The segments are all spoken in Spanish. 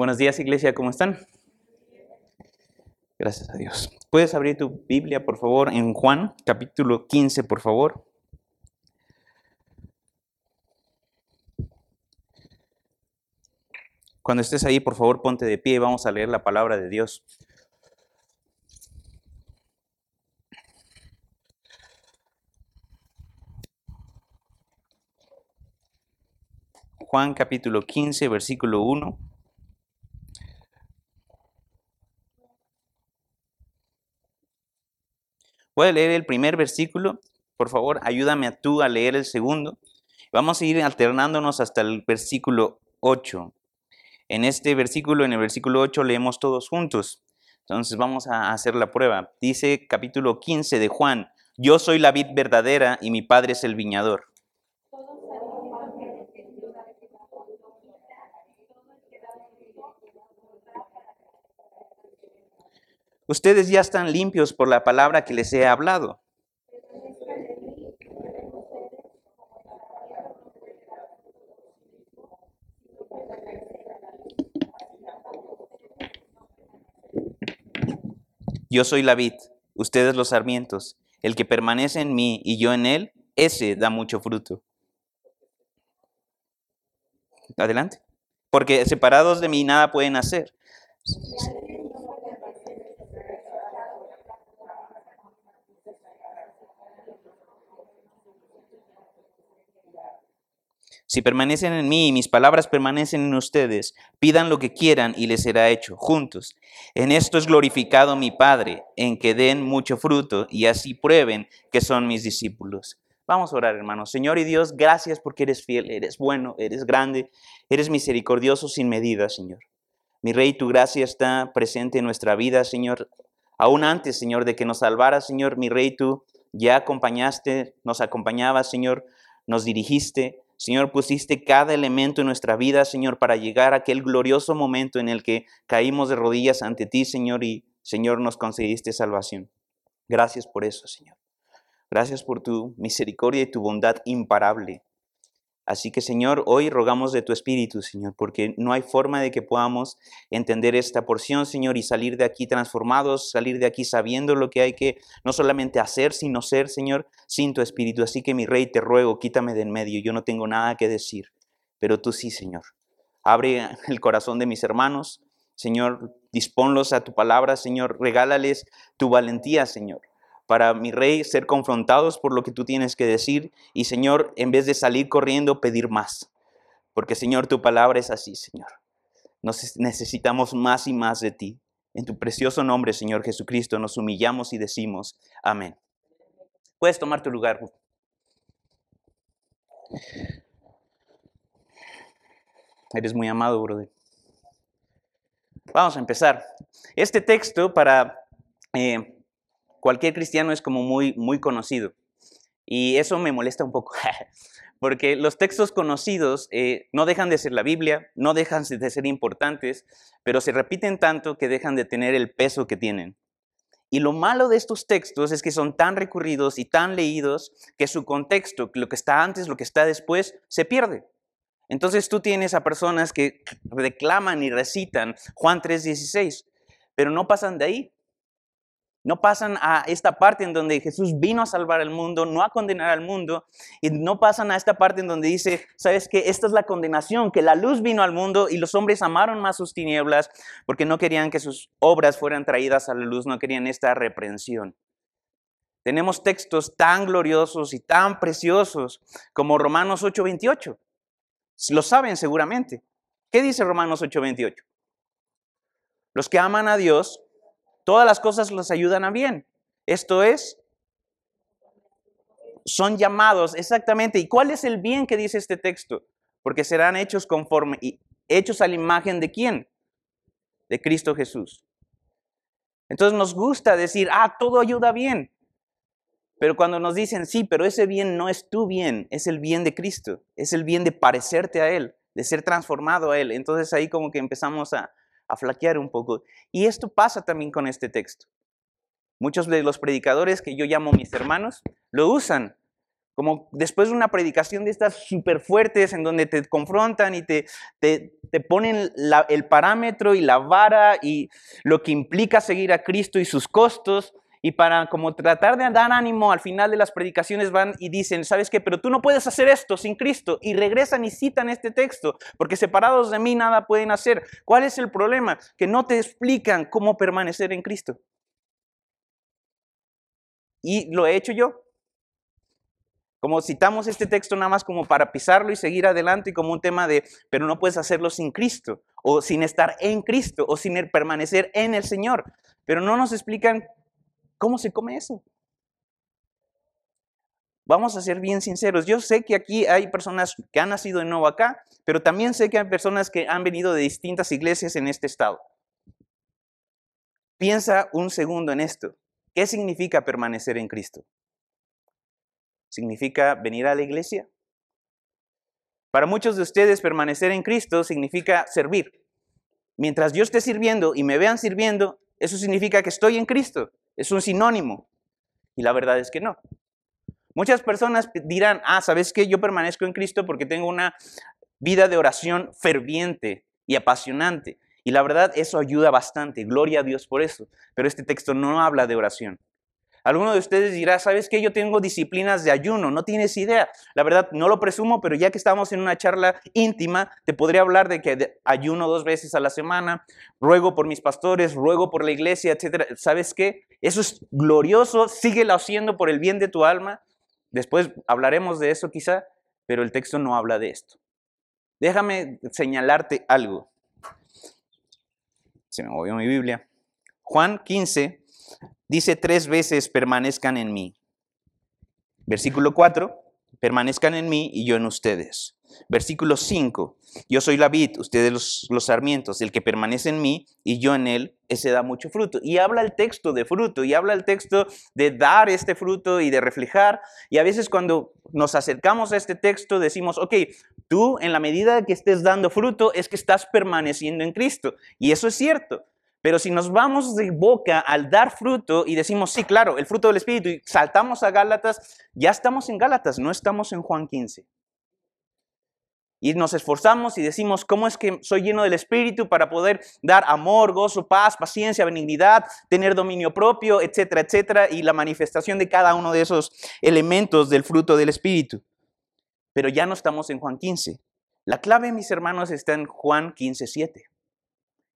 Buenos días, iglesia, ¿cómo están? Gracias a Dios. ¿Puedes abrir tu Biblia, por favor, en Juan, capítulo 15, por favor? Cuando estés ahí, por favor, ponte de pie y vamos a leer la palabra de Dios. Juan capítulo 15, versículo 1. A leer el primer versículo. Por favor, ayúdame a tú a leer el segundo. Vamos a ir alternándonos hasta el versículo 8. En este versículo, en el versículo 8, leemos todos juntos. Entonces vamos a hacer la prueba. Dice capítulo 15 de Juan, yo soy la vid verdadera y mi padre es el viñador. Ustedes ya están limpios por la palabra que les he hablado. Yo soy la vid, ustedes los sarmientos. El que permanece en mí y yo en él, ese da mucho fruto. Adelante. Porque separados de mí nada pueden hacer. Si permanecen en mí y mis palabras permanecen en ustedes, pidan lo que quieran y les será hecho juntos. En esto es glorificado mi Padre, en que den mucho fruto y así prueben que son mis discípulos. Vamos a orar, hermanos. Señor y Dios, gracias porque eres fiel, eres bueno, eres grande, eres misericordioso sin medida, Señor. Mi Rey, tu gracia está presente en nuestra vida, Señor. Aún antes, Señor, de que nos salvaras, Señor, mi Rey, tú ya acompañaste, nos acompañabas, Señor, nos dirigiste, Señor, pusiste cada elemento en nuestra vida, Señor, para llegar a aquel glorioso momento en el que caímos de rodillas ante ti, Señor, y Señor, nos concediste salvación. Gracias por eso, Señor. Gracias por tu misericordia y tu bondad imparable. Así que Señor, hoy rogamos de tu Espíritu, Señor, porque no hay forma de que podamos entender esta porción, Señor, y salir de aquí transformados, salir de aquí sabiendo lo que hay que no solamente hacer, sino ser, Señor, sin tu Espíritu. Así que mi Rey, te ruego, quítame de en medio, yo no tengo nada que decir, pero tú sí, Señor. Abre el corazón de mis hermanos, Señor, disponlos a tu palabra, Señor, regálales tu valentía, Señor para mi rey ser confrontados por lo que tú tienes que decir y Señor, en vez de salir corriendo, pedir más. Porque Señor, tu palabra es así, Señor. Nos necesitamos más y más de ti. En tu precioso nombre, Señor Jesucristo, nos humillamos y decimos amén. Puedes tomar tu lugar. Eres muy amado, brother. Vamos a empezar. Este texto para eh, cualquier cristiano es como muy, muy conocido. Y eso me molesta un poco, porque los textos conocidos eh, no dejan de ser la Biblia, no dejan de ser importantes, pero se repiten tanto que dejan de tener el peso que tienen. Y lo malo de estos textos es que son tan recurridos y tan leídos que su contexto, lo que está antes, lo que está después, se pierde. Entonces tú tienes a personas que reclaman y recitan Juan 3:16, pero no pasan de ahí. No pasan a esta parte en donde Jesús vino a salvar al mundo, no a condenar al mundo. Y no pasan a esta parte en donde dice, sabes que esta es la condenación, que la luz vino al mundo y los hombres amaron más sus tinieblas porque no querían que sus obras fueran traídas a la luz, no querían esta reprensión. Tenemos textos tan gloriosos y tan preciosos como Romanos 8:28. Lo saben seguramente. ¿Qué dice Romanos 8:28? Los que aman a Dios Todas las cosas los ayudan a bien. Esto es, son llamados exactamente. ¿Y cuál es el bien que dice este texto? Porque serán hechos conforme, y hechos a la imagen de quién? De Cristo Jesús. Entonces nos gusta decir, ah, todo ayuda bien. Pero cuando nos dicen, sí, pero ese bien no es tu bien, es el bien de Cristo, es el bien de parecerte a Él, de ser transformado a Él. Entonces ahí como que empezamos a, a flaquear un poco. Y esto pasa también con este texto. Muchos de los predicadores que yo llamo mis hermanos lo usan Como después de una predicación de estas súper fuertes en donde te confrontan y te, te, ponen el parámetro y la vara y lo que implica seguir a Cristo y sus costos. Y para como tratar de dar ánimo al final de las predicaciones van y dicen, ¿sabes qué? Pero tú no puedes hacer esto sin Cristo. Y regresan y citan este texto, porque separados de mí nada pueden hacer. ¿Cuál es el problema? Que no te explican cómo permanecer en Cristo. Y lo he hecho yo. Como citamos este texto nada más como para pisarlo y seguir adelante y como un tema de, pero no puedes hacerlo sin Cristo, o sin estar en Cristo, o sin permanecer en el Señor. Pero no nos explican cómo se come eso. Vamos a ser bien sinceros. Yo sé que aquí hay personas que han nacido de nuevo acá, pero también sé que hay personas que han venido de distintas iglesias en este estado. Piensa un segundo en esto. ¿Qué significa permanecer en Cristo? ¿Significa venir a la iglesia? Para muchos de ustedes permanecer en Cristo significa servir. Mientras yo esté sirviendo y me vean sirviendo, eso significa que estoy en Cristo. Es un sinónimo. Y la verdad es que no. Muchas personas dirán, ah, ¿sabes qué? Yo permanezco en Cristo porque tengo una vida de oración ferviente y apasionante. Y la verdad, eso ayuda bastante. Gloria a Dios por eso. Pero este texto no habla de oración. Alguno de ustedes dirá, ¿sabes qué? Yo tengo disciplinas de ayuno, no tienes idea. La verdad, no lo presumo, pero ya que estamos en una charla íntima, te podría hablar de que ayuno dos veces a la semana, ruego por mis pastores, ruego por la iglesia, etc. ¿Sabes qué? Eso es glorioso, síguelo haciendo por el bien de tu alma. Después hablaremos de eso quizá, pero el texto no habla de esto. Déjame señalarte algo. Se me movió mi Biblia. Juan 15, dice tres veces, permanezcan en mí. Versículo 4, permanezcan en mí y yo en ustedes. Versículo 5, yo soy la vid, ustedes los, los, sarmientos, el que permanece en mí y yo en él, ese da mucho fruto. Y habla el texto de fruto, y habla el texto de dar este fruto y de reflejar. Y a veces cuando nos acercamos a este texto decimos, ok, tú en la medida que estés dando fruto es que estás permaneciendo en Cristo. Y eso es cierto. Pero si nos vamos de boca al dar fruto y decimos, sí, claro, el fruto del Espíritu, y saltamos a Gálatas, ya estamos en Gálatas, no estamos en Juan 15. Y nos esforzamos y decimos, ¿cómo es que soy lleno del Espíritu para poder dar amor, gozo, paz, paciencia, benignidad, tener dominio propio, etcétera, etcétera? Y la manifestación de cada uno de esos elementos del fruto del Espíritu. Pero ya no estamos en Juan 15. La clave, mis hermanos, está en Juan 15, 7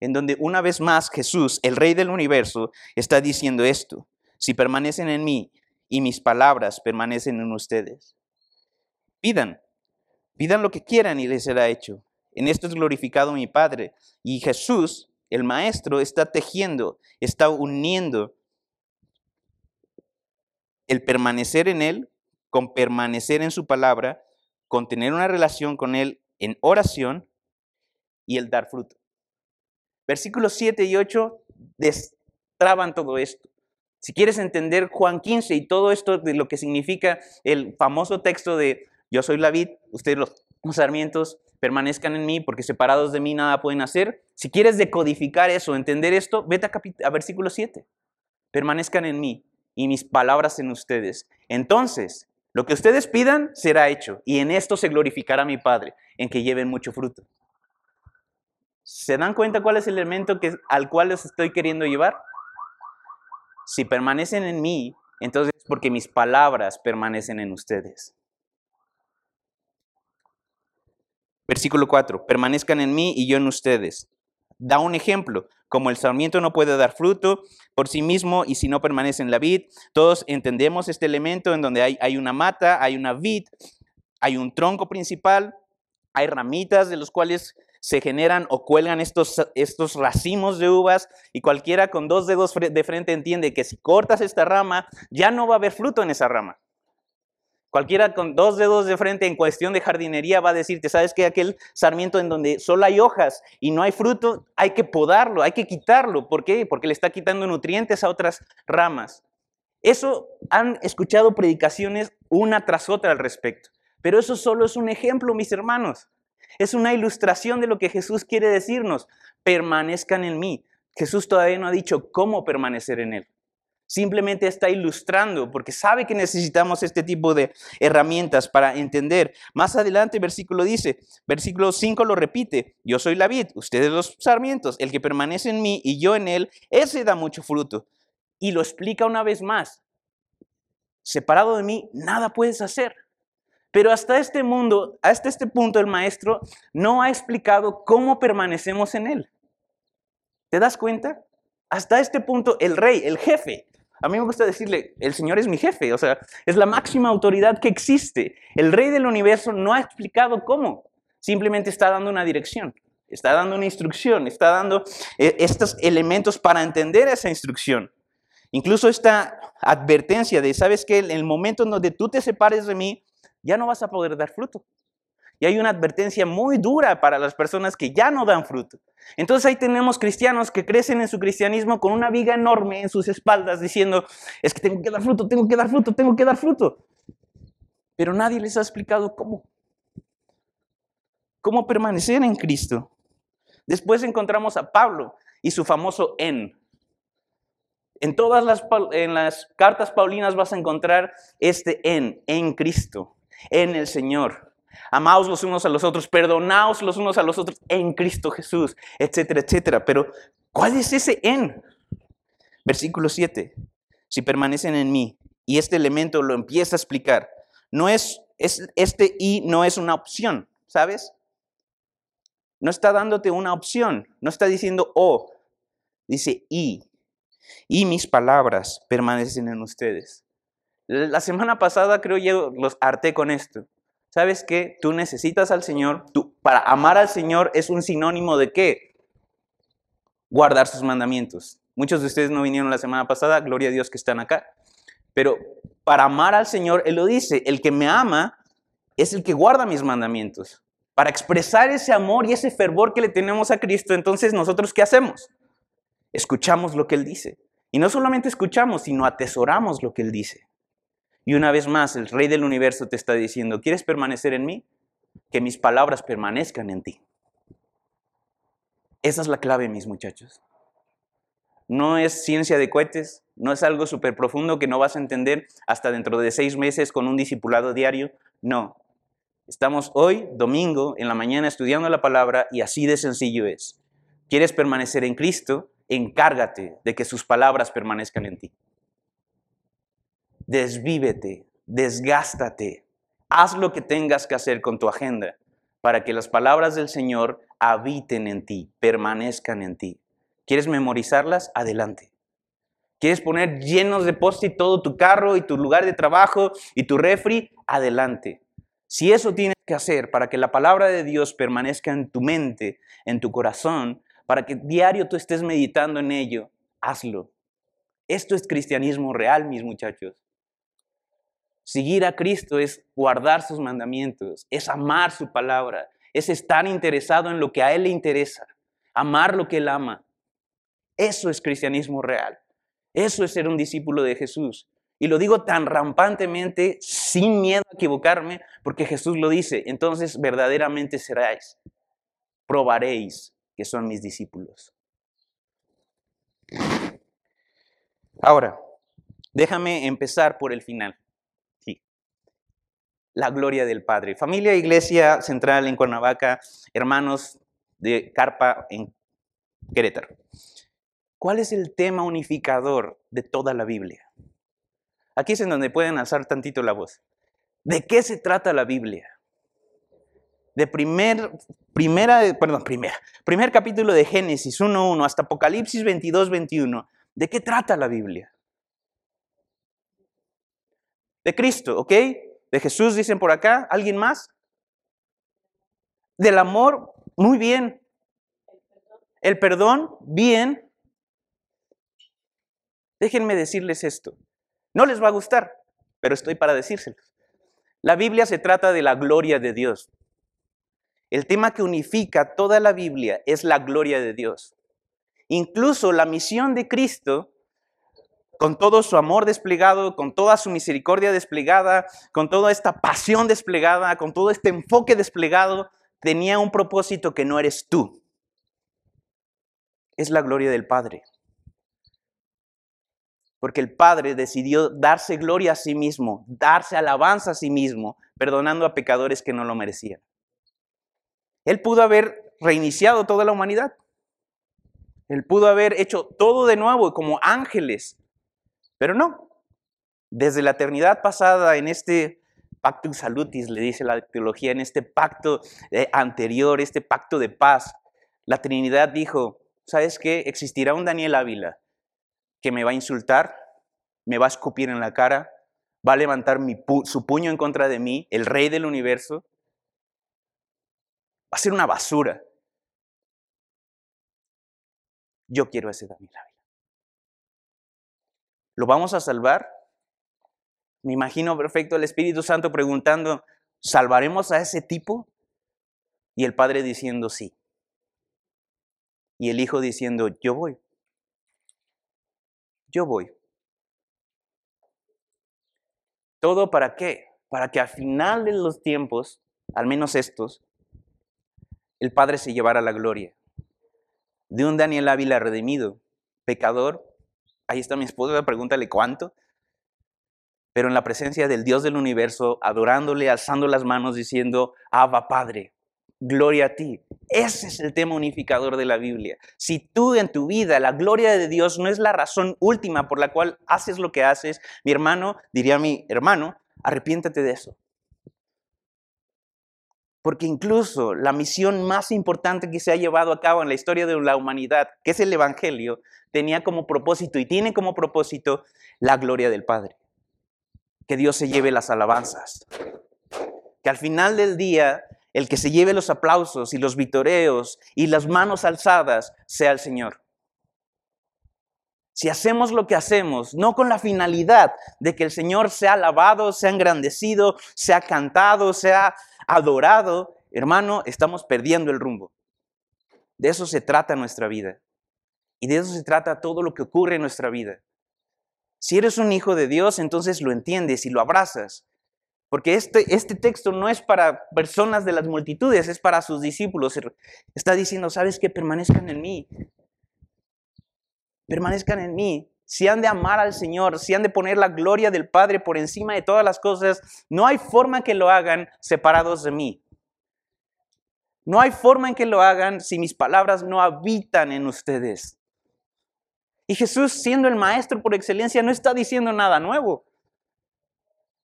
en donde una vez más Jesús, el Rey del universo, está diciendo esto. Si permanecen en mí y mis palabras permanecen en ustedes. Pidan, pidan lo que quieran y les será hecho. En esto es glorificado mi Padre. Y Jesús, el Maestro, está tejiendo, está uniendo el permanecer en Él con permanecer en su palabra, con tener una relación con Él en oración y el dar fruto. Versículos 7 y 8 destraban todo esto. Si quieres entender Juan 15 y todo esto de lo que significa el famoso texto de yo soy la vid, ustedes los, sarmientos, permanezcan en mí porque separados de mí nada pueden hacer. Si quieres decodificar eso, entender esto, vete a, a versículo 7. Permanezcan en mí y mis palabras en ustedes. Entonces, lo que ustedes pidan será hecho y en esto se glorificará mi Padre, en que lleven mucho fruto. ¿Se dan cuenta cuál es el elemento que, al cual los estoy queriendo llevar? Si permanecen en mí, entonces es porque mis palabras permanecen en ustedes. Versículo 4, permanezcan en mí y yo en ustedes. Da un ejemplo, como el sarmiento no puede dar fruto por sí mismo y si no permanece en la vid, todos entendemos este elemento en donde hay, hay una mata, hay una vid, hay un tronco principal, hay ramitas de los cuales se generan o cuelgan estos, estos racimos de uvas y cualquiera con dos dedos de frente entiende que si cortas esta rama, ya no va a haber fruto en esa rama. Cualquiera con dos dedos de frente en cuestión de jardinería va a decirte, ¿sabes qué? Aquel sarmiento en donde solo hay hojas y no hay fruto, hay que podarlo, hay que quitarlo. ¿Por qué? Porque le está quitando nutrientes a otras ramas. Eso han escuchado predicaciones una tras otra al respecto. Pero eso solo es un ejemplo, mis hermanos. Es una ilustración de lo que Jesús quiere decirnos. Permanezcan en mí. Jesús todavía no ha dicho cómo permanecer en Él. Simplemente está ilustrando porque sabe que necesitamos este tipo de herramientas para entender. Más adelante, versículo dice, versículo 5 lo repite, yo soy la vid, ustedes los sarmientos, el que permanece en mí y yo en él, ese da mucho fruto. Y lo explica una vez más, separado de mí, nada puedes hacer. Pero hasta este mundo, hasta este punto el maestro no ha explicado cómo permanecemos en él. ¿Te das cuenta? Hasta este punto el rey, el jefe, a mí me gusta decirle, el Señor es mi jefe, o sea, es la máxima autoridad que existe. El rey del universo no ha explicado cómo, simplemente está dando una dirección, está dando una instrucción, está dando eh, estos elementos para entender esa instrucción. Incluso esta advertencia de, sabes que en el momento en donde tú te separes de mí, ya no vas a poder dar fruto. Y hay una advertencia muy dura para las personas que ya no dan fruto. Entonces ahí tenemos cristianos que crecen en su cristianismo con una viga enorme en sus espaldas diciendo, es que tengo que dar fruto, tengo que dar fruto, tengo que dar fruto. Pero nadie les ha explicado cómo. Cómo permanecer en Cristo. Después encontramos a Pablo y su famoso en. En todas las, cartas paulinas vas a encontrar este en, en Cristo, en el Señor. Amaos los unos a los otros, perdonaos los unos a los otros en Cristo Jesús, etcétera, etcétera. Pero, ¿cuál es ese en? Versículo 7. Si permanecen en mí, y este elemento lo empieza a explicar, no es, es este y no es una opción, ¿sabes? No está dándote una opción, no está diciendo o, dice y. Y mis palabras permanecen en ustedes. La semana pasada creo yo los harté con esto. ¿Sabes qué? Tú necesitas al Señor. Para amar al Señor es un sinónimo de qué? Guardar sus mandamientos. Muchos de ustedes no vinieron la semana pasada, gloria a Dios que están acá. Pero para amar al Señor, Él lo dice, el que me ama es el que guarda mis mandamientos. Para expresar ese amor y ese fervor que le tenemos a Cristo, entonces nosotros ¿qué hacemos? Escuchamos lo que Él dice. Y no solamente escuchamos, sino atesoramos lo que Él dice. Y una vez más, el Rey del universo te está diciendo, ¿quieres permanecer en mí? Que mis palabras permanezcan en ti. Esa es la clave, mis muchachos. No es ciencia de cohetes, no es algo súper profundo que no vas a entender hasta dentro de seis meses con un discipulado diario. No. Estamos hoy, domingo, en la mañana estudiando la palabra y así de sencillo es. ¿Quieres permanecer en Cristo? Encárgate de que sus palabras permanezcan en ti desvívete, desgástate, haz lo que tengas que hacer con tu agenda para que las palabras del Señor habiten en ti, permanezcan en ti. ¿Quieres memorizarlas? Adelante. ¿Quieres poner llenos de post todo tu carro y tu lugar de trabajo y tu refri? Adelante. Si eso tienes que hacer para que la palabra de Dios permanezca en tu mente, en tu corazón, para que diario tú estés meditando en ello, hazlo. Esto es cristianismo real, mis muchachos. Seguir a Cristo es guardar sus mandamientos, es amar su palabra, es estar interesado en lo que a Él le interesa, amar lo que Él ama. Eso es cristianismo real. Eso es ser un discípulo de Jesús. Y lo digo tan rampantemente, sin miedo a equivocarme, porque Jesús lo dice. Entonces verdaderamente seráis, probaréis que son mis discípulos. Ahora, déjame empezar por el final la gloria del Padre. Familia Iglesia Central en Cuernavaca, hermanos de Carpa en Querétaro. ¿Cuál es el tema unificador de toda la Biblia? Aquí es en donde pueden alzar tantito la voz. ¿De qué se trata la Biblia? De primer, perdón, primer capítulo de Génesis 1.1 hasta Apocalipsis 22.21. ¿De qué trata la Biblia? De Cristo, ¿ok? De Jesús dicen por acá, ¿alguien más? Del amor, muy bien. El perdón, bien. Déjenme decirles esto. No les va a gustar, pero estoy para decírselos. La Biblia se trata de la gloria de Dios. El tema que unifica toda la Biblia es la gloria de Dios. Incluso la misión de Cristo con todo su amor desplegado, con toda su misericordia desplegada, con toda esta pasión desplegada, con todo este enfoque desplegado, tenía un propósito que no eres tú. Es la gloria del Padre. Porque el Padre decidió darse gloria a sí mismo, darse alabanza a sí mismo, perdonando a pecadores que no lo merecían. Él pudo haber reiniciado toda la humanidad. Él pudo haber hecho todo de nuevo como ángeles, pero no. Desde la eternidad pasada, en este pacto salutis, le dice la teología, en este pacto eh, anterior, este pacto de paz, la Trinidad dijo, ¿sabes qué? Existirá un Daniel Ávila que me va a insultar, me va a escupir en la cara, va a levantar su puño en contra de mí, el rey del universo, va a ser una basura. Yo quiero ese Daniel Ávila. ¿Lo vamos a salvar? Me imagino perfecto el Espíritu Santo preguntando, ¿salvaremos a ese tipo? Y el Padre diciendo sí. Y el Hijo diciendo, yo voy. Yo voy. ¿Todo para qué? Para que al final de los tiempos, al menos estos, el Padre se llevara la gloria. De un Daniel Ávila redimido, pecador, ahí está mi esposa, pregúntale cuánto, pero en la presencia del Dios del universo, adorándole, alzando las manos, diciendo, Abba Padre, gloria a ti. Ese es el tema unificador de la Biblia. Si tú en tu vida la gloria de Dios no es la razón última por la cual haces lo que haces, mi hermano, diría mi hermano, arrepiéntate de eso. Porque incluso la misión más importante que se ha llevado a cabo en la historia de la humanidad, que es el Evangelio, tenía como propósito y tiene como propósito la gloria del Padre que Dios se lleve las alabanzas. Que al final del día, el que se lleve los aplausos y los vitoreos y las manos alzadas sea el Señor. Si hacemos lo que hacemos, no con la finalidad de que el Señor sea alabado, sea engrandecido, sea cantado, sea adorado, hermano, estamos perdiendo el rumbo. De eso se trata nuestra vida. Y de eso se trata todo lo que ocurre en nuestra vida. Si eres un hijo de Dios, entonces lo entiendes y lo abrazas. Porque este, este texto no es para personas de las multitudes, es para sus discípulos. Está diciendo, ¿sabes que Permanezcan en mí. Permanezcan en mí. Si han de amar al Señor, si han de poner la gloria del Padre por encima de todas las cosas, no hay forma que lo hagan separados de mí. No hay forma en que lo hagan si mis palabras no habitan en ustedes. Y Jesús, siendo el maestro por excelencia, no está diciendo nada nuevo.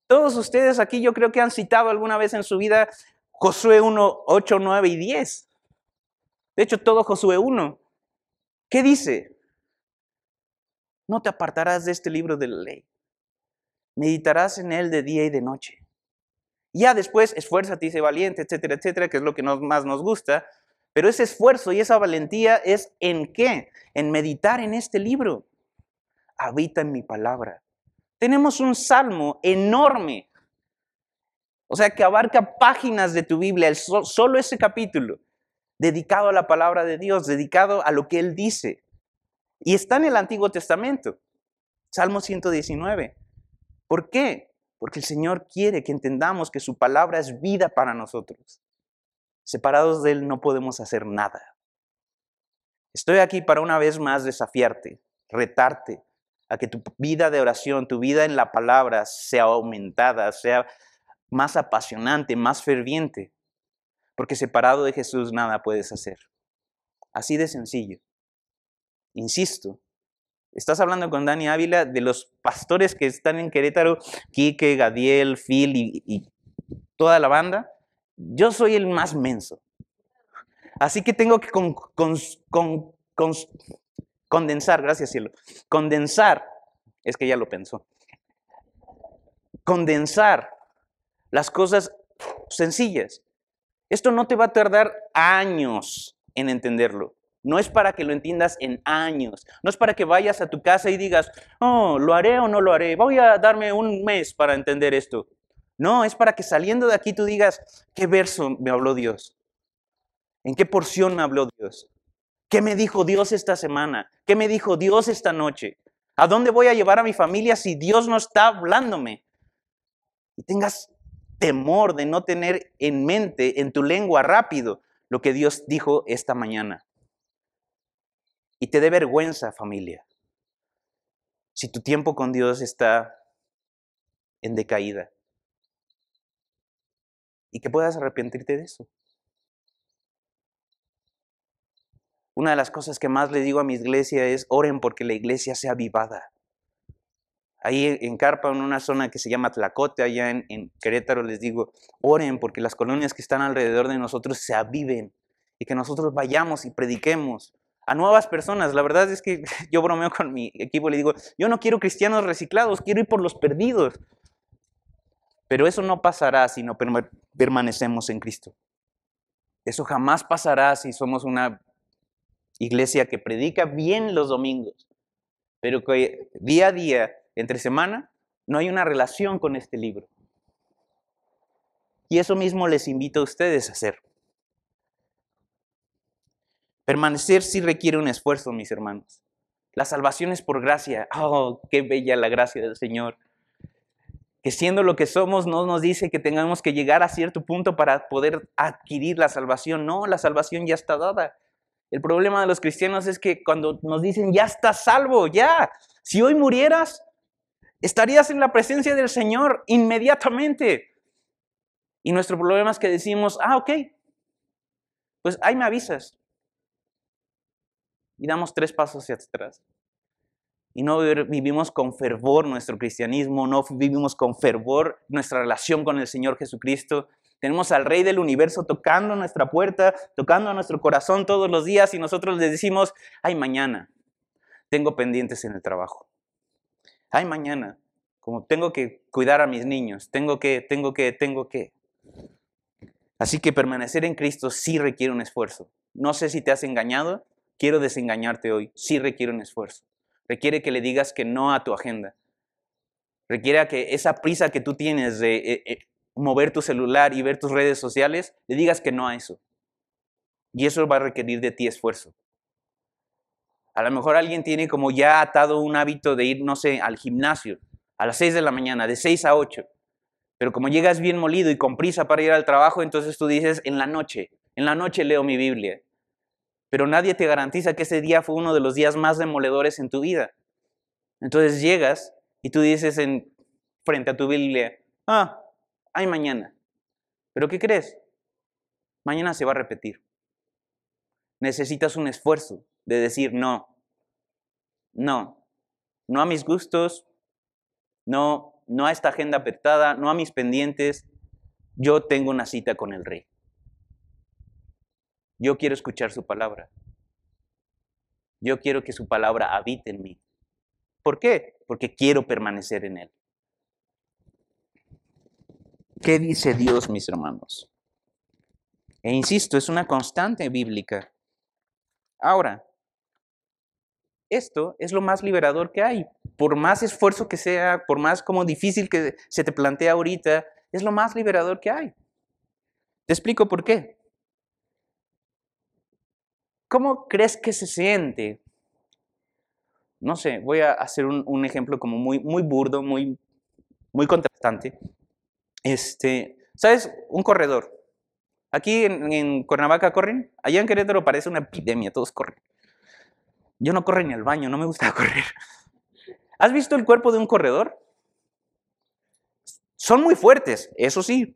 Todos ustedes aquí yo creo que han citado alguna vez en su vida Josué 1, 8, 9 y 10. De hecho, todo Josué 1. ¿Qué dice? No te apartarás de este libro de la ley. Meditarás en él de día y de noche. Ya después, esfuérzate y sé valiente, etcétera, etcétera, que es lo que más nos gusta. Pero ese esfuerzo y esa valentía es en qué? En meditar en este libro. Habita en mi palabra. Tenemos un salmo enorme. O sea, que abarca páginas de tu Biblia, solo ese capítulo, dedicado a la palabra de Dios, dedicado a lo que Él dice. Y está en el Antiguo Testamento. Salmo 119. ¿Por qué? Porque el Señor quiere que entendamos que su palabra es vida para nosotros. Separados de Él no podemos hacer nada. Estoy aquí para una vez más desafiarte, retarte a que tu vida de oración, tu vida en la palabra sea aumentada, sea más apasionante, más ferviente, porque separado de Jesús nada puedes hacer. Así de sencillo. Insisto, estás hablando con Dani Ávila de los pastores que están en Querétaro, Quique, Gadiel, Phil y, toda la banda, yo soy el más menso. Así que tengo que condensar, gracias cielo, condensar, es que ya lo pensó, condensar las cosas sencillas. Esto no te va a tardar años en entenderlo. No es para que lo entiendas en años. No es para que vayas a tu casa y digas, oh, lo haré o no lo haré. Voy a darme un mes para entender esto. No, es para que saliendo de aquí tú digas, ¿qué verso me habló Dios? ¿En qué porción me habló Dios? ¿Qué me dijo Dios esta semana? ¿Qué me dijo Dios esta noche? ¿A dónde voy a llevar a mi familia si Dios no está hablándome? Y tengas temor de no tener en mente, en tu lengua rápido, lo que Dios dijo esta mañana. Y te dé vergüenza, familia. si tu tiempo con Dios está en decaída. Y que puedas arrepentirte de eso. Una de las cosas que más le digo a mi iglesia es oren porque la iglesia sea avivada. Ahí en Carpa, en una zona que se llama Tlacote, allá en, en, Querétaro, les digo, oren porque las colonias que están alrededor de nosotros se aviven y que nosotros vayamos y prediquemos a nuevas personas. La verdad es que yo bromeo con mi equipo y le digo, yo no quiero cristianos reciclados, quiero ir por los perdidos. Pero eso no pasará si no permanecemos en Cristo. Eso jamás pasará si somos una iglesia que predica bien los domingos, pero que día a día, entre semana, no hay una relación con este libro. Y eso mismo les invito a ustedes a hacer. Permanecer sí requiere un esfuerzo, mis hermanos. La salvación es por gracia. Oh, qué bella la gracia del Señor. Que siendo lo que somos no nos dice que tengamos que llegar a cierto punto para poder adquirir la salvación. No, la salvación ya está dada. El problema de los cristianos es que cuando nos dicen, ya estás salvo, ya, si hoy murieras, estarías en la presencia del Señor inmediatamente. Y nuestro problema es que decimos, ah, ok, pues ahí me avisas y damos tres pasos hacia atrás. Y no vivimos con fervor nuestro cristianismo, no vivimos con fervor nuestra relación con el Señor Jesucristo. Tenemos al Rey del Universo tocando nuestra puerta, tocando a nuestro corazón todos los días y nosotros le decimos, ay mañana, tengo pendientes en el trabajo. Ay mañana, como tengo que cuidar a mis niños, tengo que, tengo que, tengo que. Así que permanecer en Cristo sí requiere un esfuerzo. No sé si te has engañado, quiero desengañarte hoy, sí requiere un esfuerzo. Requiere que le digas que no a tu agenda. Requiere que esa prisa que tú tienes de eh, eh, mover tu celular y ver tus redes sociales, le digas que no a eso. Y eso va a requerir de ti esfuerzo. A lo mejor alguien tiene como ya atado un hábito de ir, no sé, al gimnasio a las 6 de la mañana, de 6 a 8. Pero como llegas bien molido y con prisa para ir al trabajo, entonces tú dices, en la noche, en la noche leo mi Biblia pero nadie te garantiza que ese día fue uno de los días más demoledores en tu vida. Entonces llegas y tú dices en, frente a tu Biblia, ah, hay mañana. ¿Pero qué crees? Mañana se va a repetir. Necesitas un esfuerzo de decir no, no, no a mis gustos, no, no a esta agenda apretada, no a mis pendientes. Yo tengo una cita con el rey. Yo quiero escuchar su palabra. Yo quiero que su palabra habite en mí. ¿Por qué? Porque quiero permanecer en él. ¿Qué dice Dios, mis hermanos? E insisto, es una constante bíblica. Ahora, esto es lo más liberador que hay. Por más esfuerzo que sea, por más como difícil que se te plantea ahorita, es lo más liberador que hay. Te explico por qué. ¿Cómo crees que se siente? No sé, voy a hacer un, ejemplo como muy, burdo, muy, muy contrastante. Este, ¿Sabes? Un corredor. Aquí en, en, Cuernavaca corren, allá en Querétaro parece una epidemia, todos corren. Yo no corro ni al baño, no me gusta correr. ¿Has visto el cuerpo de un corredor? Son muy fuertes, eso sí,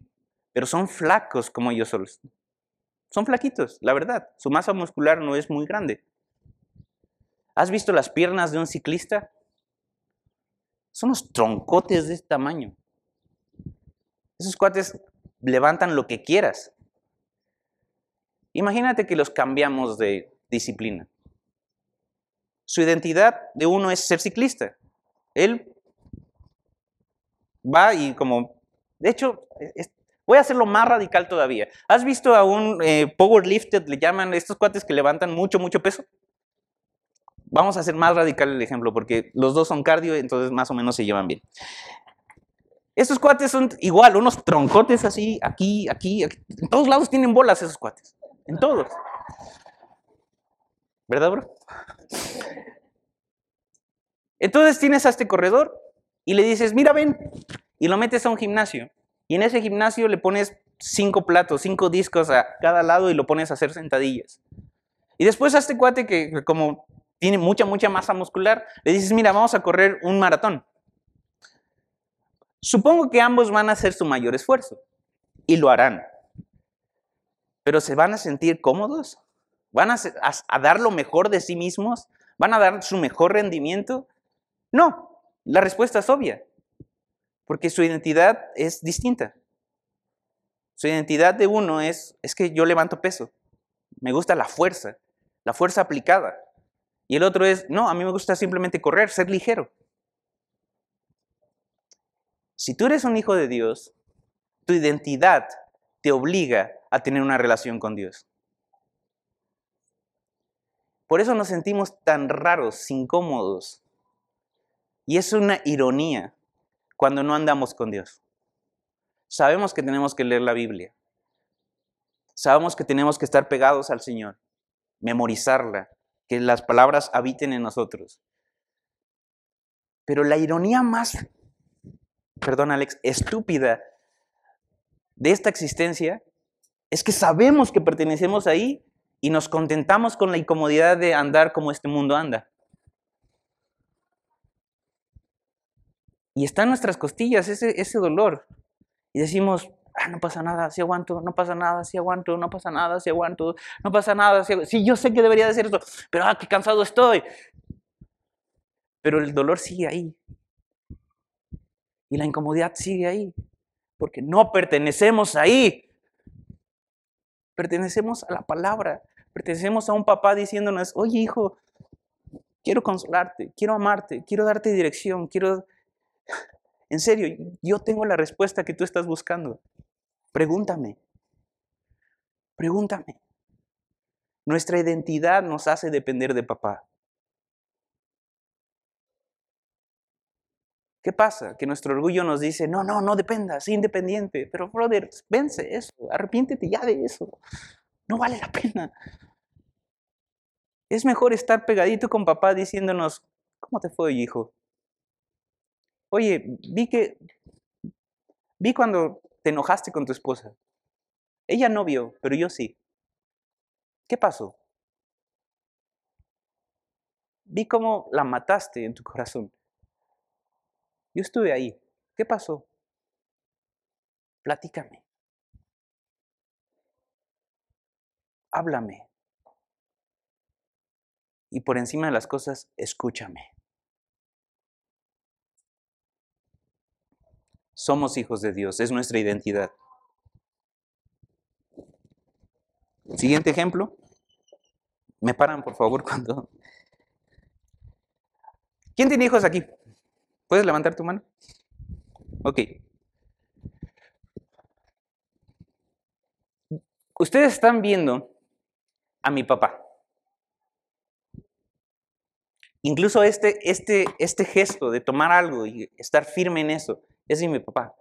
pero son flacos como ellos solos. Son flaquitos, la verdad. Su masa muscular no es muy grande. ¿Has visto las piernas de un ciclista? Son unos troncotes de este tamaño. Esos cuates levantan lo que quieras. Imagínate que los cambiamos de disciplina. Su identidad de uno es ser ciclista. Él va y como, de hecho, Voy a hacerlo más radical todavía. ¿Has visto a un eh, powerlifter, le llaman estos cuates que levantan mucho, mucho peso? Vamos a hacer más radical el ejemplo porque los dos son cardio, entonces más o menos se llevan bien. Estos cuates son igual, unos troncotes así, aquí, aquí, aquí. En todos lados tienen bolas esos cuates. En todos. ¿Verdad, bro? Entonces tienes a este corredor y le dices, mira, ven, y lo metes a un gimnasio. Y en ese gimnasio le pones cinco platos, cinco discos a cada lado y lo pones a hacer sentadillas. Y después a este cuate que como tiene mucha, mucha masa muscular, le dices, mira, vamos a correr un maratón. Supongo que ambos van a hacer su mayor esfuerzo y lo harán. Pero ¿se van a sentir cómodos? ¿Van a, a, dar lo mejor de sí mismos? ¿Van a dar su mejor rendimiento? No, la respuesta es obvia, porque su identidad es distinta. Su identidad de uno es, es que yo levanto peso, me gusta la fuerza, la fuerza aplicada. Y el otro es, no, a mí me gusta simplemente correr, ser ligero. Si tú eres un hijo de Dios, tu identidad te obliga a tener una relación con Dios. Por eso nos sentimos tan raros, incómodos. Y es una ironía cuando no andamos con Dios. Sabemos que tenemos que leer la Biblia. Sabemos que tenemos que estar pegados al Señor, memorizarla, que las palabras habiten en nosotros. Pero la ironía más, perdón Alex, estúpida de esta existencia es que sabemos que pertenecemos ahí y nos contentamos con la incomodidad de andar como este mundo anda. Y está en nuestras costillas ese, ese dolor. Y decimos, ah, no pasa nada, si aguanto, no pasa nada, si aguanto, no pasa nada, si aguanto, no pasa nada, Sí, yo sé que debería de ser esto, pero ah, qué cansado estoy. Pero el dolor sigue ahí. Y la incomodidad sigue ahí. Porque no pertenecemos ahí. Pertenecemos a la palabra. Pertenecemos a un papá diciéndonos, oye hijo, quiero consolarte, quiero amarte, quiero darte dirección, quiero... En serio, yo tengo la respuesta que tú estás buscando. Pregúntame. Pregúntame. Nuestra identidad nos hace depender de papá. ¿Qué pasa? Que nuestro orgullo nos dice, no, no, no dependa, sé independiente. Pero, brother, vence eso, arrepiéntete ya de eso. No vale la pena. Es mejor estar pegadito con papá diciéndonos, ¿cómo te fue, hijo? Oye, vi que, vi cuando te enojaste con tu esposa. Ella no vio, pero yo sí. ¿Qué pasó? Vi cómo la mataste en tu corazón. Yo estuve ahí. ¿Qué pasó? Platícame. Háblame. Y por encima de las cosas, escúchame. Somos hijos de Dios, es nuestra identidad. Siguiente ejemplo. Me paran, por favor, cuando... ¿Quién tiene hijos aquí? ¿Puedes levantar tu mano? Ok. Ustedes están viendo a mi papá. Incluso este, este, este gesto de tomar algo y estar firme en eso, ese es mi papá.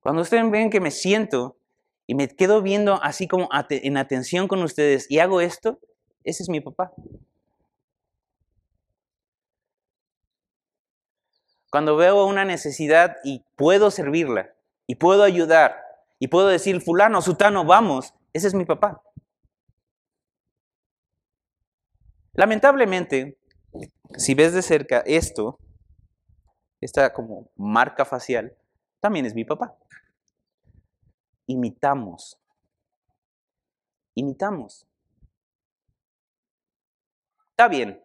Cuando ustedes ven que me siento y me quedo viendo así como en atención con ustedes y hago esto, ese es mi papá. Cuando veo una necesidad y puedo servirla, y puedo ayudar, y puedo decir, fulano, sutano, vamos, ese es mi papá. Lamentablemente, si ves de cerca esto, esta como marca facial, también es mi papá. Imitamos. Imitamos. Está bien.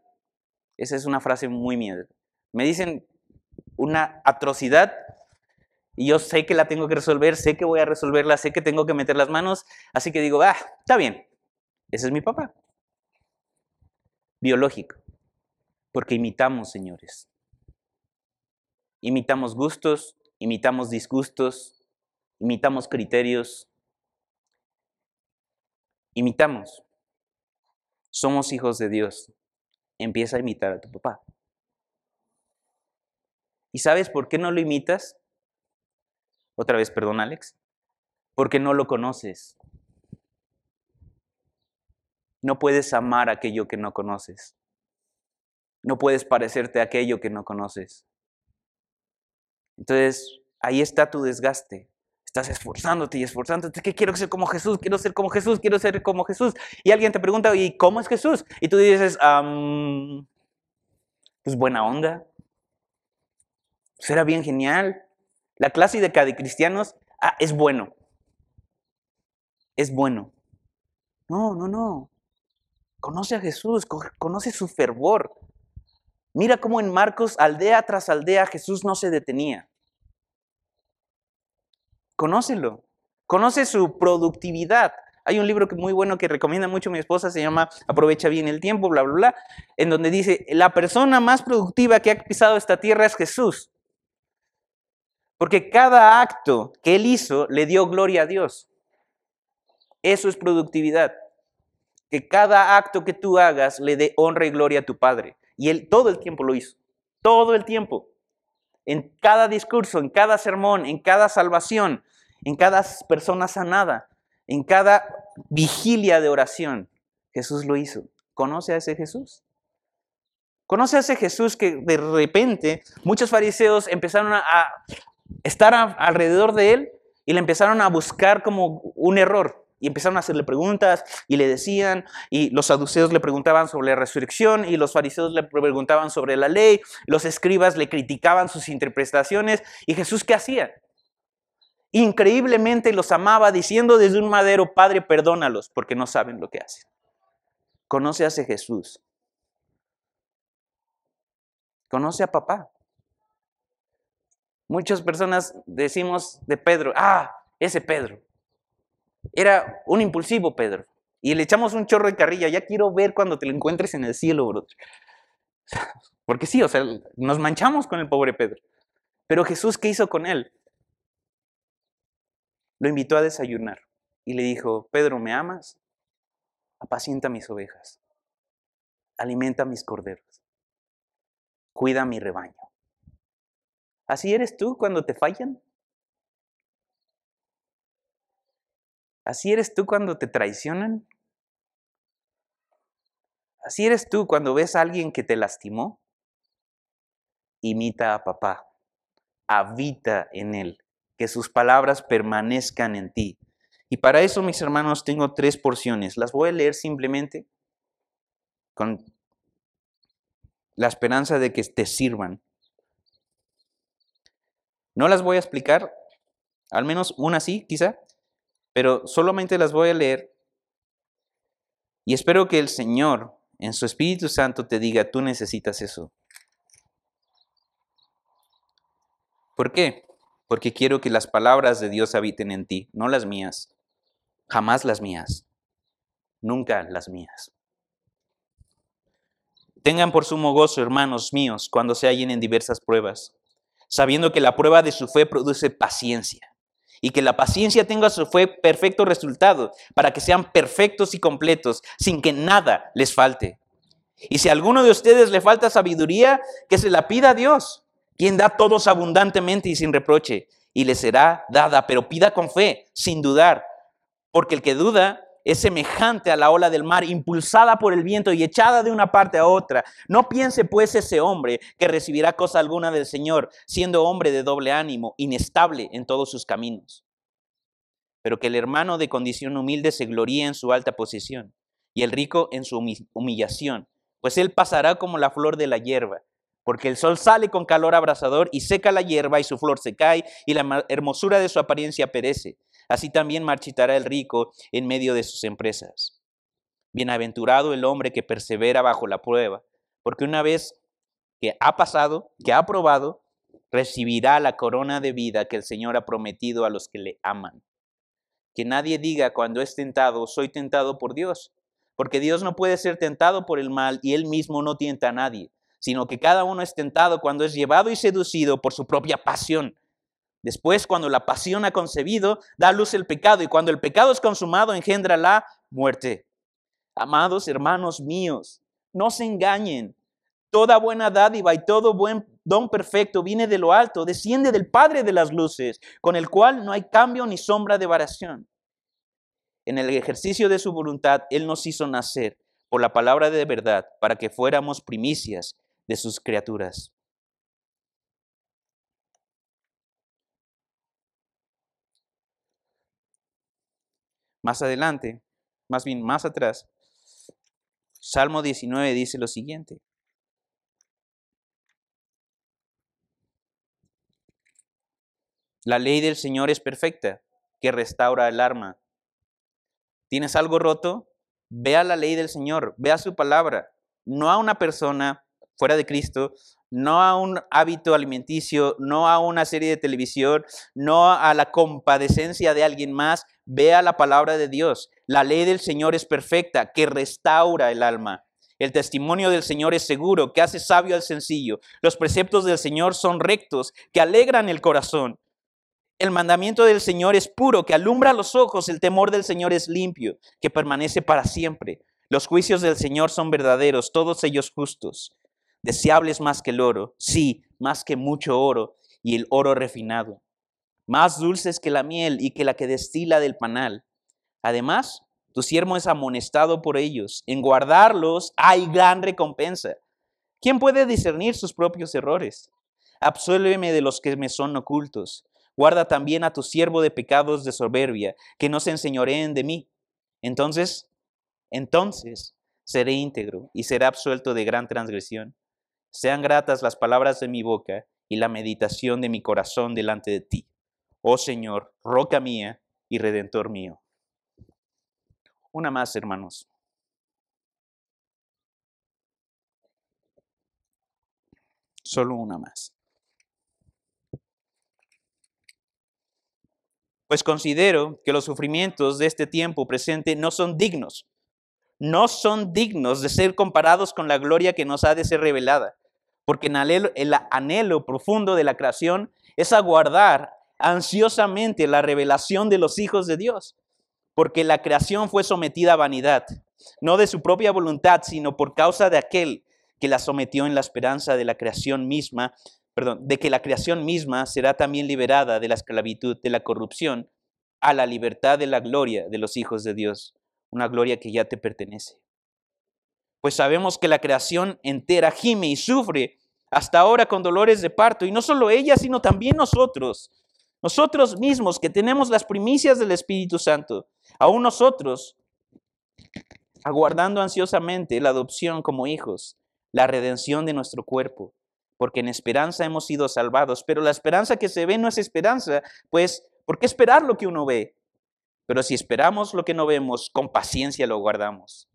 Esa es una frase muy mía. Me dicen una atrocidad y yo sé que la tengo que resolver, sé que voy a resolverla, sé que tengo que meter las manos, así que digo, ah, está bien. Ese es mi papá. Biológico. Porque imitamos, señores. Imitamos gustos, imitamos disgustos, imitamos criterios, imitamos. Somos hijos de Dios. Empieza a imitar a tu papá. ¿Y sabes por qué no lo imitas? Otra vez, perdón, Alex. Porque no lo conoces. No puedes amar aquello que no conoces. No puedes parecerte a aquello que no conoces. Entonces, ahí está tu desgaste. Estás esforzándote y esforzándote. que quiero ser como Jesús, quiero ser como Jesús, quiero ser como Jesús. Y alguien te pregunta, ¿y cómo es Jesús? Y tú dices, pues buena onda. Será bien genial. La clase de cada cristianos ah, es bueno. Es bueno. No, no, no. Conoce a Jesús, conoce su fervor. Mira cómo en Marcos, aldea tras aldea, Jesús no se detenía. Conócelo. Conoce su productividad. Hay un libro muy bueno que recomienda mucho mi esposa, se llama Aprovecha bien el tiempo, bla, bla, bla, en donde dice, la persona más productiva que ha pisado esta tierra es Jesús. Porque cada acto que él hizo le dio gloria a Dios. Eso es productividad. Que cada acto que tú hagas le dé honra y gloria a tu Padre. Y él todo el tiempo lo hizo. Todo el tiempo. En cada discurso, en cada sermón, en cada salvación, en cada persona sanada, en cada vigilia de oración, Jesús lo hizo. ¿Conoce a ese Jesús? ¿Conoce a ese Jesús que de repente muchos fariseos empezaron a estar alrededor de él y le empezaron a buscar como un error? Y empezaron a hacerle preguntas y le decían, y los saduceos le preguntaban sobre la resurrección y los fariseos le preguntaban sobre la ley, los escribas le criticaban sus interpretaciones y Jesús ¿qué hacía? Increíblemente los amaba diciendo desde un madero, Padre, perdónalos porque no saben lo que hacen. Conoce a ese Jesús. Conoce a papá. Muchas personas decimos de Pedro, ah, ese Pedro. Era un impulsivo Pedro. Y le echamos un chorro de carrilla. Ya quiero ver cuando te lo encuentres en el cielo, bro. Porque sí, o sea, nos manchamos con el pobre Pedro. Pero Jesús, ¿qué hizo con él? Lo invitó a desayunar y le dijo, Pedro, ¿me amas? Apacienta mis ovejas, alimenta mis corderos, cuida mi rebaño. ¿Así eres tú cuando te fallan? ¿Así eres tú cuando te traicionan? ¿Así eres tú cuando ves a alguien que te lastimó? Imita a papá, habita en él, que sus palabras permanezcan en ti. Y para eso, mis hermanos, tengo tres porciones. Las voy a leer simplemente con la esperanza de que te sirvan. No las voy a explicar, al menos una sí, quizá, pero solamente las voy a leer y espero que el Señor en su Espíritu Santo te diga, tú necesitas eso. ¿Por qué? Porque quiero que las palabras de Dios habiten en ti, no las mías, jamás las mías, nunca las mías. Tengan por sumo gozo, hermanos míos, cuando se hallen en diversas pruebas, sabiendo que la prueba de su fe produce paciencia y que la paciencia tenga su fe perfecto resultado, para que sean perfectos y completos, sin que nada les falte. Y si a alguno de ustedes le falta sabiduría, que se la pida a Dios, quien da todos abundantemente y sin reproche, y le será dada, pero pida con fe, sin dudar, porque el que duda es semejante a la ola del mar, impulsada por el viento y echada de una parte a otra. No piense pues ese hombre que recibirá cosa alguna del Señor, siendo hombre de doble ánimo, inestable en todos sus caminos. Pero que el hermano de condición humilde se gloríe en su alta posición y el rico en su humillación, pues él pasará como la flor de la hierba. Porque el sol sale con calor abrasador y seca la hierba y su flor se cae y la hermosura de su apariencia perece. Así también marchitará el rico en medio de sus empresas. Bienaventurado el hombre que persevera bajo la prueba, porque una vez que ha pasado, que ha probado, recibirá la corona de vida que el Señor ha prometido a los que le aman. Que nadie diga cuando es tentado, soy tentado por Dios, porque Dios no puede ser tentado por el mal y él mismo no tienta a nadie, sino que cada uno es tentado cuando es llevado y seducido por su propia pasión. Después, cuando la pasión ha concebido, da luz el pecado, y cuando el pecado es consumado, engendra la muerte. Amados hermanos míos, no se engañen. Toda buena dádiva y todo buen don perfecto viene de lo alto, desciende del Padre de las luces, con el cual no hay cambio ni sombra de variación. En el ejercicio de su voluntad, Él nos hizo nacer por la palabra de verdad, para que fuéramos primicias de sus criaturas. Más adelante, más bien más atrás, Salmo 19 dice lo siguiente. La ley del Señor es perfecta, que restaura el alma. ¿Tienes algo roto? Vea la ley del Señor, vea su palabra, no a una persona fuera de Cristo, no a un hábito alimenticio, no a una serie de televisión, no a la compadecencia de alguien más, vea la palabra de Dios. La ley del Señor es perfecta, que restaura el alma. El testimonio del Señor es seguro, que hace sabio al sencillo. Los preceptos del Señor son rectos, que alegran el corazón. El mandamiento del Señor es puro, que alumbra los ojos. El temor del Señor es limpio, que permanece para siempre. Los juicios del Señor son verdaderos, todos ellos justos. Deseables más que el oro, sí, más que mucho oro y el oro refinado. Más dulces que la miel y que la que destila del panal. Además, tu siervo es amonestado por ellos. En guardarlos hay gran recompensa. ¿Quién puede discernir sus propios errores? Absuélveme de los que me son ocultos. Guarda también a tu siervo de pecados de soberbia, que no se enseñoreen de mí. Entonces, entonces seré íntegro y seré absuelto de gran transgresión. Sean gratas las palabras de mi boca y la meditación de mi corazón delante de ti. Oh Señor, roca mía y redentor mío. Una más, hermanos. Solo una más. Pues considero que los sufrimientos de este tiempo presente no son dignos, no son dignos de ser comparados con la gloria que nos ha de ser revelada, porque el anhelo profundo de la creación es aguardar ansiosamente la revelación de los hijos de Dios, porque la creación fue sometida a vanidad, no de su propia voluntad, sino por causa de aquel que la sometió en la esperanza de la creación misma, perdón, de que la creación misma será también liberada de la esclavitud, de la corrupción, a la libertad de la gloria de los hijos de Dios, una gloria que ya te pertenece. Pues sabemos que la creación entera gime y sufre hasta ahora con dolores de parto, y no solo ella, sino también nosotros, nosotros mismos que tenemos las primicias del Espíritu Santo, aún nosotros, aguardando ansiosamente la adopción como hijos, la redención de nuestro cuerpo porque en esperanza hemos sido salvados, pero la esperanza que se ve no es esperanza, pues, ¿por qué esperar lo que uno ve? Pero si esperamos lo que no vemos, con paciencia lo guardamos.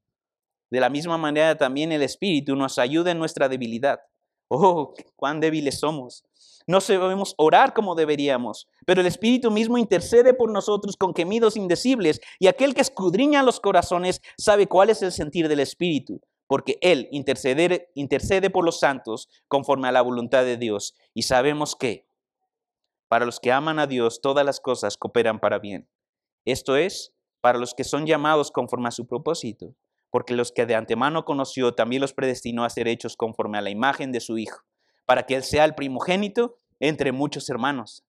De la misma manera también el Espíritu nos ayuda en nuestra debilidad. Oh, cuán débiles somos. No sabemos orar como deberíamos, pero el Espíritu mismo intercede por nosotros con gemidos indecibles y aquel que escudriña los corazones sabe cuál es el sentir del Espíritu, porque Él intercede, intercede por los santos conforme a la voluntad de Dios. Y sabemos que para los que aman a Dios todas las cosas cooperan para bien. Esto es, para los que son llamados conforme a su propósito, porque los que de antemano conoció también los predestinó a ser hechos conforme a la imagen de su Hijo, para que Él sea el primogénito entre muchos hermanos.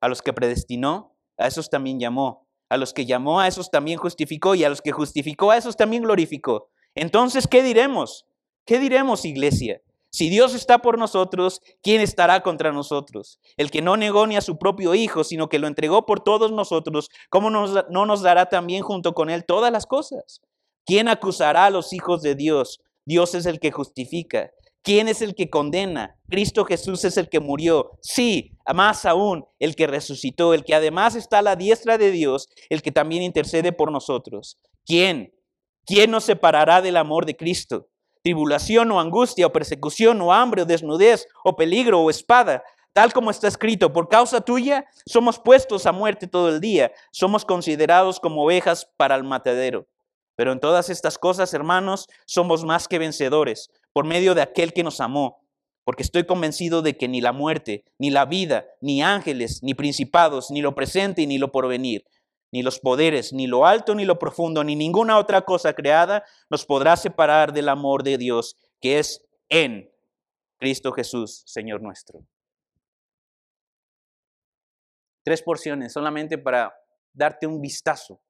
A los que predestinó, a esos también llamó. A los que llamó, a esos también justificó. Y a los que justificó, a esos también glorificó. Entonces, ¿qué diremos? ¿Qué diremos, iglesia? Si Dios está por nosotros, ¿quién estará contra nosotros? El que no negó ni a su propio Hijo, sino que lo entregó por todos nosotros, ¿cómo no nos dará también junto con Él todas las cosas? ¿Quién acusará a los hijos de Dios? Dios es el que justifica. ¿Quién es el que condena? Cristo Jesús es el que murió. Sí, más aún, el que resucitó, el que además está a la diestra de Dios, el que también intercede por nosotros. ¿Quién? ¿Quién nos separará del amor de Cristo? Tribulación o angustia o persecución o hambre o desnudez o peligro o espada. Tal como está escrito, por causa tuya somos puestos a muerte todo el día, somos considerados como ovejas para el matadero. Pero en todas estas cosas, hermanos, somos más que vencedores por medio de aquel que nos amó, porque estoy convencido de que ni la muerte, ni la vida, ni ángeles, ni principados, ni lo presente, ni lo porvenir, ni los poderes, ni lo alto, ni lo profundo, ni ninguna otra cosa creada nos podrá separar del amor de Dios que es en Cristo Jesús, Señor nuestro. Tres porciones solamente para darte un vistazo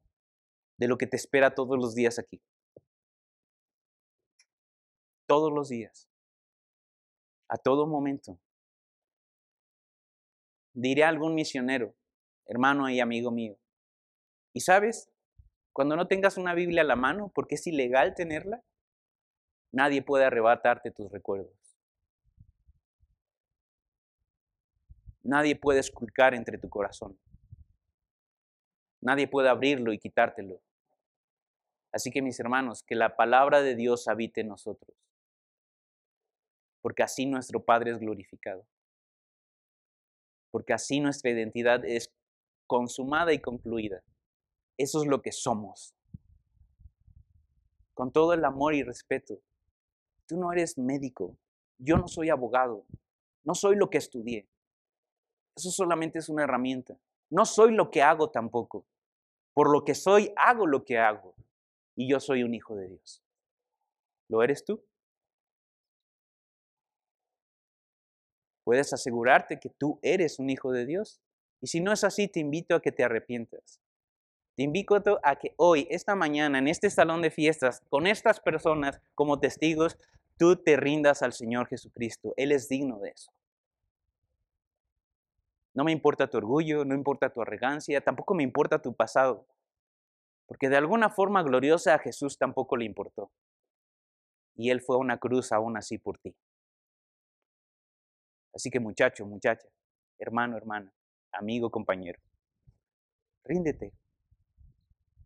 de lo que te espera todos los días aquí. Todos los días. A todo momento. Diré a algún misionero, hermano y amigo mío, y sabes, Cuando no tengas una Biblia a la mano, porque es ilegal tenerla, nadie puede arrebatarte tus recuerdos. Nadie puede esculcar entre tu corazón. Nadie puede abrirlo y quitártelo. Así que mis hermanos, que la palabra de Dios habite en nosotros, porque así nuestro Padre es glorificado, porque así nuestra identidad es consumada y concluida. Eso es lo que somos. Con todo el amor y respeto. Tú no eres médico, yo no soy abogado, no soy lo que estudié. Eso solamente es una herramienta. No soy lo que hago tampoco. Por lo que soy, hago lo que hago. Y yo soy un hijo de Dios. ¿Lo eres tú? Puedes asegurarte que tú eres un hijo de Dios. Y si no es así, te invito a que te arrepientas. Te invito a que hoy, esta mañana, en este salón de fiestas, con estas personas como testigos, tú te rindas al Señor Jesucristo. Él es digno de eso. No me importa tu orgullo, no importa tu arrogancia, tampoco me importa tu pasado. Porque de alguna forma gloriosa a Jesús tampoco le importó. Y Él fue a una cruz aún así por ti. Así que muchacho, muchacha, hermano, hermana, amigo, compañero, ríndete.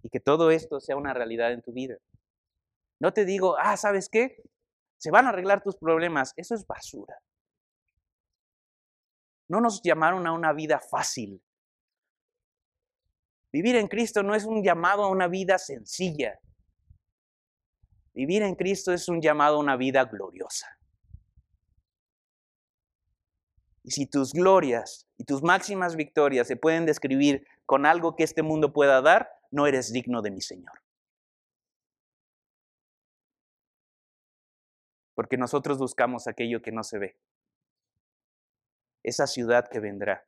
Y que todo esto sea una realidad en tu vida. No te digo, ah, ¿sabes qué? Se van a arreglar tus problemas. Eso es basura. No nos llamaron a una vida fácil. Vivir en Cristo no es un llamado a una vida sencilla. Vivir en Cristo es un llamado a una vida gloriosa. Y si tus glorias y tus máximas victorias se pueden describir con algo que este mundo pueda dar, no eres digno de mi Señor. Porque nosotros buscamos aquello que no se ve esa ciudad que vendrá.